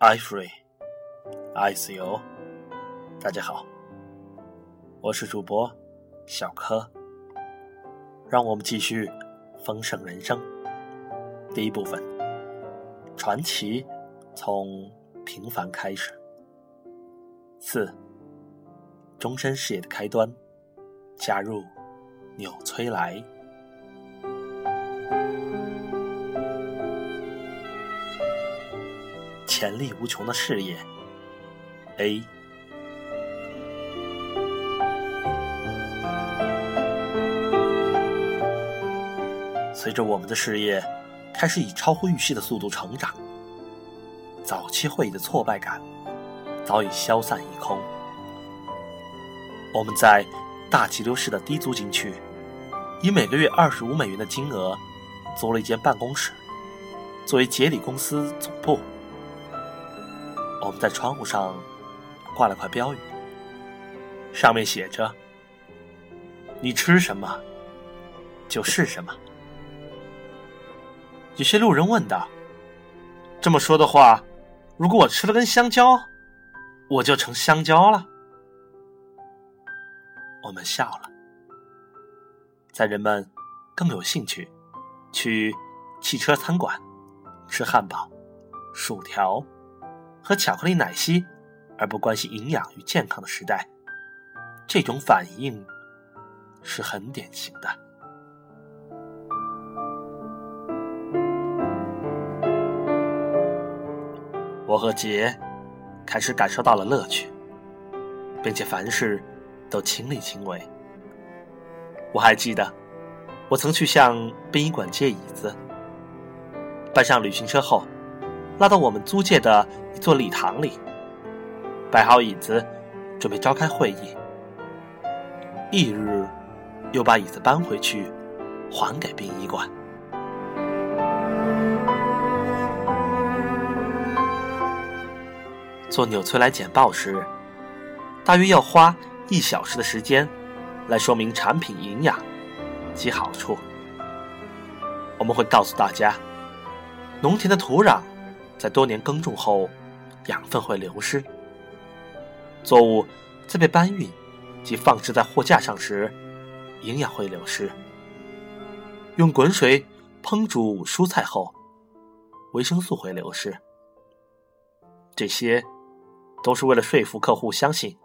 i free i c o，大家好，我是主播小柯，让我们继续丰盛人生。第一部分，传奇从平凡开始，四，终身事业的开端，加入纽崔莱。潜力无穷的事业。A，随着我们的事业开始以超乎预期的速度成长，早期会议的挫败感早已消散一空。我们在大急流市的低租金区，以每个月二十五美元的金额租了一间办公室，作为杰里公司总部。我们在窗户上挂了块标语，上面写着：“你吃什么，就是什么。”有些路人问道：“这么说的话，如果我吃了根香蕉，我就成香蕉了？”我们笑了。在人们更有兴趣去汽车餐馆吃汉堡、薯条。和巧克力奶昔，而不关心营养与健康的时代，这种反应是很典型的。我和杰开始感受到了乐趣，并且凡事都亲力亲为。我还记得，我曾去向殡仪馆借椅子，搬上旅行车后。拉到我们租借的一座礼堂里，摆好椅子，准备召开会议。翌日，又把椅子搬回去，还给殡仪馆。做纽崔莱简报时，大约要花一小时的时间，来说明产品营养及好处。我们会告诉大家，农田的土壤。在多年耕种后，养分会流失。作物在被搬运及放置在货架上时，营养会流失。用滚水烹煮蔬菜后，维生素会流失。这些都是为了说服客户相信，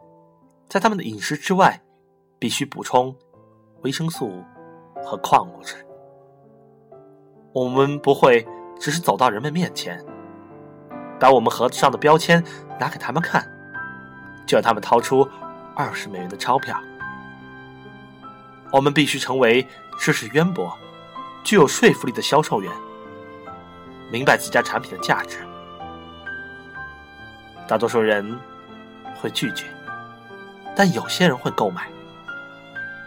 在他们的饮食之外，必须补充维生素和矿物质。我们不会只是走到人们面前。把我们盒子上的标签拿给他们看，就让他们掏出二十美元的钞票。我们必须成为知识渊博、具有说服力的销售员，明白自家产品的价值。大多数人会拒绝，但有些人会购买。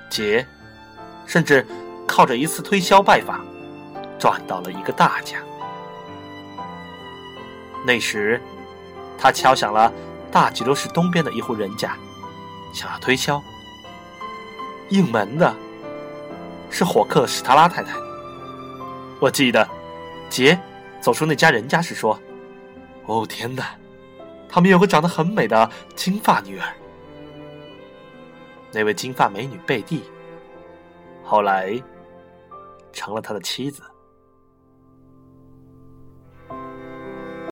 杰甚至靠着一次推销拜访，赚到了一个大奖。那时，他敲响了大吉流市东边的一户人家，想要推销。应门的是火克史塔拉太太。我记得，杰走出那家人家时说：“哦天哪，他们有个长得很美的金发女儿。”那位金发美女贝蒂，后来成了他的妻子。